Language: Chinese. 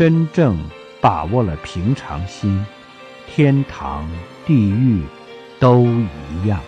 真正把握了平常心天堂地狱都一样。